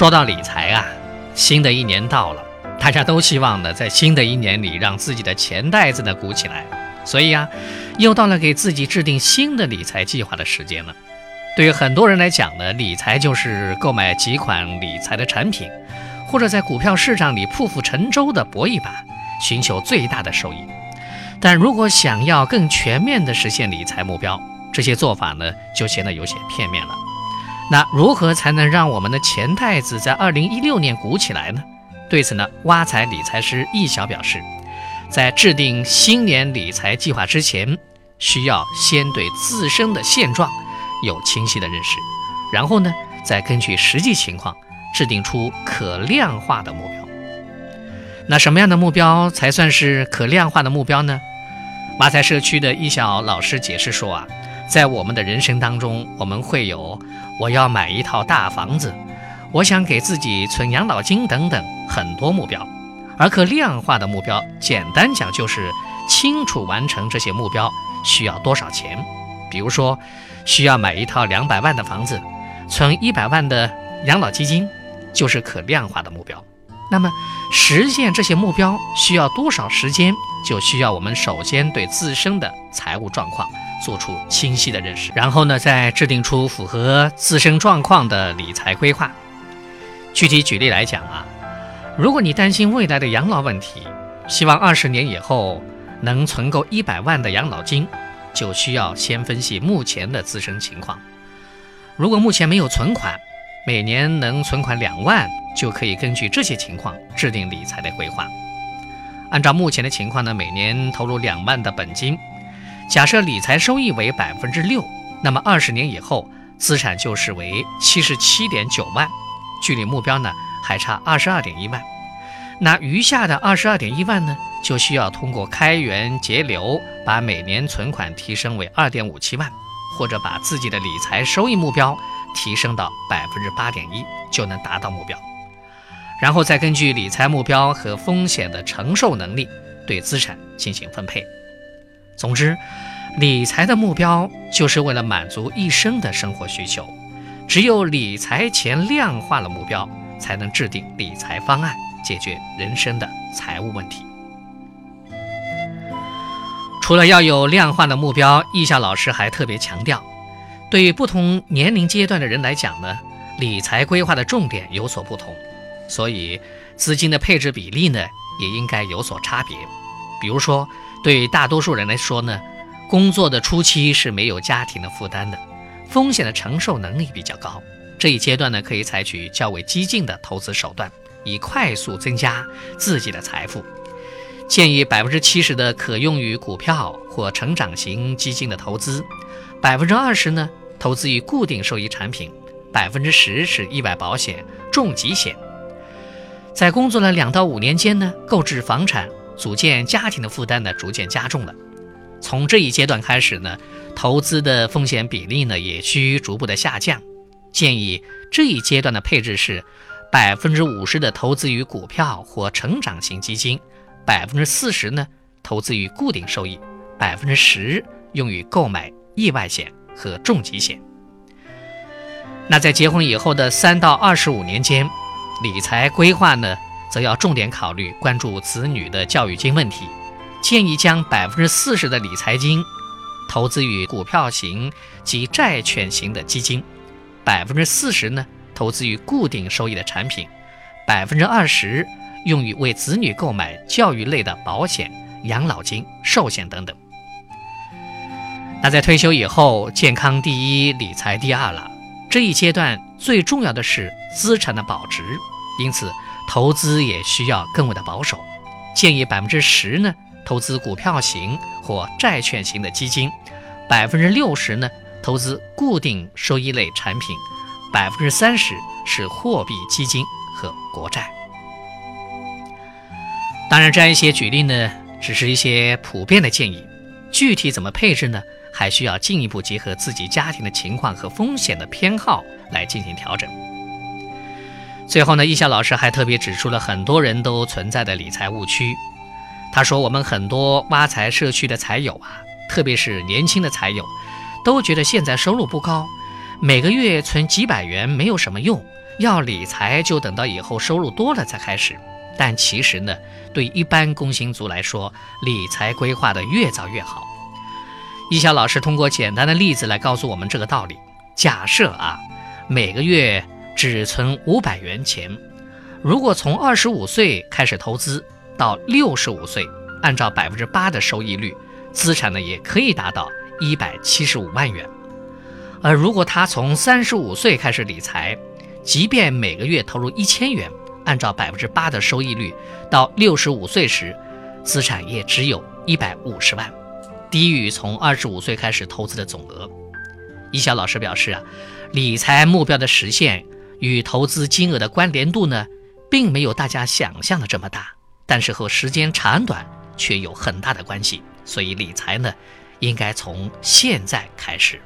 说到理财啊，新的一年到了，大家都希望呢，在新的一年里让自己的钱袋子呢鼓起来，所以啊，又到了给自己制定新的理财计划的时间了。对于很多人来讲呢，理财就是购买几款理财的产品，或者在股票市场里破釜沉舟的搏一把，寻求最大的收益。但如果想要更全面的实现理财目标，这些做法呢就显得有些片面了。那如何才能让我们的钱袋子在二零一六年鼓起来呢？对此呢，挖财理财师易晓表示，在制定新年理财计划之前，需要先对自身的现状。有清晰的认识，然后呢，再根据实际情况制定出可量化的目标。那什么样的目标才算是可量化的目标呢？挖财社区的易小老师解释说啊，在我们的人生当中，我们会有我要买一套大房子，我想给自己存养老金等等很多目标，而可量化的目标，简单讲就是清楚完成这些目标需要多少钱，比如说。需要买一套两百万的房子，存一百万的养老基金，就是可量化的目标。那么，实现这些目标需要多少时间？就需要我们首先对自身的财务状况做出清晰的认识，然后呢，再制定出符合自身状况的理财规划。具体举例来讲啊，如果你担心未来的养老问题，希望二十年以后能存够一百万的养老金。就需要先分析目前的自身情况。如果目前没有存款，每年能存款两万，就可以根据这些情况制定理财的规划。按照目前的情况呢，每年投入两万的本金，假设理财收益为百分之六，那么二十年以后资产就是为七十七点九万，距离目标呢还差二十二点一万。那余下的二十二点一万呢？就需要通过开源节流，把每年存款提升为二点五七万，或者把自己的理财收益目标提升到百分之八点一，就能达到目标。然后再根据理财目标和风险的承受能力，对资产进行分配。总之，理财的目标就是为了满足一生的生活需求。只有理财前量化了目标，才能制定理财方案，解决人生的财务问题。除了要有量化的目标，易夏老师还特别强调，对于不同年龄阶段的人来讲呢，理财规划的重点有所不同，所以资金的配置比例呢也应该有所差别。比如说，对大多数人来说呢，工作的初期是没有家庭的负担的，风险的承受能力比较高，这一阶段呢可以采取较为激进的投资手段，以快速增加自己的财富。建议百分之七十的可用于股票或成长型基金的投资，百分之二十呢投资于固定收益产品，百分之十是意外保险、重疾险。在工作了两到五年间呢，购置房产、组建家庭的负担呢逐渐加重了。从这一阶段开始呢，投资的风险比例呢也需逐步的下降。建议这一阶段的配置是百分之五十的投资于股票或成长型基金。百分之四十呢，投资于固定收益；百分之十用于购买意外险和重疾险。那在结婚以后的三到二十五年间，理财规划呢，则要重点考虑关注子女的教育金问题。建议将百分之四十的理财金投资于股票型及债券型的基金，百分之四十呢，投资于固定收益的产品，百分之二十。用于为子女购买教育类的保险、养老金、寿险等等。那在退休以后，健康第一，理财第二了。这一阶段最重要的是资产的保值，因此投资也需要更为的保守。建议百分之十呢投资股票型或债券型的基金，百分之六十呢投资固定收益类产品，百分之三十是货币基金和国债。当然，这样一些举例呢，只是一些普遍的建议，具体怎么配置呢？还需要进一步结合自己家庭的情况和风险的偏好来进行调整。最后呢，易笑老师还特别指出了很多人都存在的理财误区。他说，我们很多挖财社区的财友啊，特别是年轻的财友，都觉得现在收入不高，每个月存几百元没有什么用，要理财就等到以后收入多了才开始。但其实呢，对一般工薪族来说，理财规划的越早越好。易晓老师通过简单的例子来告诉我们这个道理。假设啊，每个月只存五百元钱，如果从二十五岁开始投资到六十五岁，按照百分之八的收益率，资产呢也可以达到一百七十五万元。而如果他从三十五岁开始理财，即便每个月投入一千元，按照百分之八的收益率，到六十五岁时，资产也只有一百五十万，低于从二十五岁开始投资的总额。一小老师表示啊，理财目标的实现与投资金额的关联度呢，并没有大家想象的这么大，但是和时间长短却有很大的关系。所以理财呢，应该从现在开始。